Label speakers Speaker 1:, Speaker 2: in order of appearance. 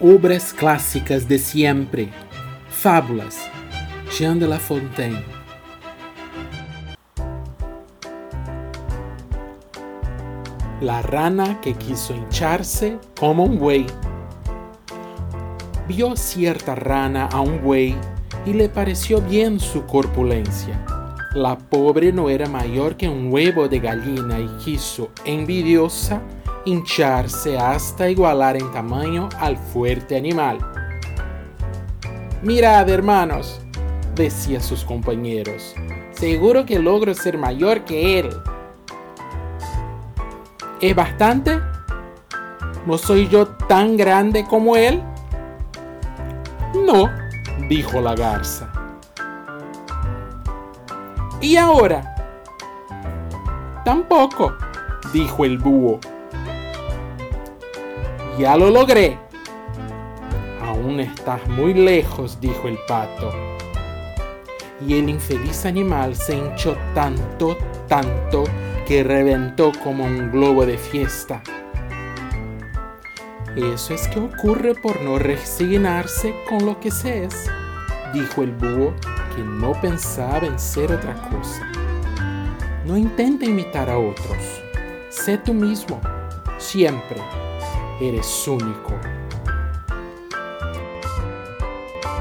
Speaker 1: obras clásicas de siempre, fábulas, Jean de La Fontaine. La rana que quiso hincharse como un buey. Vio cierta rana a un buey y le pareció bien su corpulencia. La pobre no era mayor que un huevo de gallina y quiso, envidiosa, hincharse hasta igualar en tamaño al fuerte animal. Mirad, hermanos, decía sus compañeros, seguro que logro ser mayor que él. ¿Es bastante? ¿No soy yo tan grande como él? No, dijo la garza. ¿Y ahora? Tampoco, dijo el búho. Ya lo logré. Aún estás muy lejos, dijo el pato. Y el infeliz animal se hinchó tanto, tanto, que reventó como un globo de fiesta. Eso es que ocurre por no resignarse con lo que se es, dijo el búho, que no pensaba en ser otra cosa. No intenta imitar a otros. Sé tú mismo, siempre. Eres único.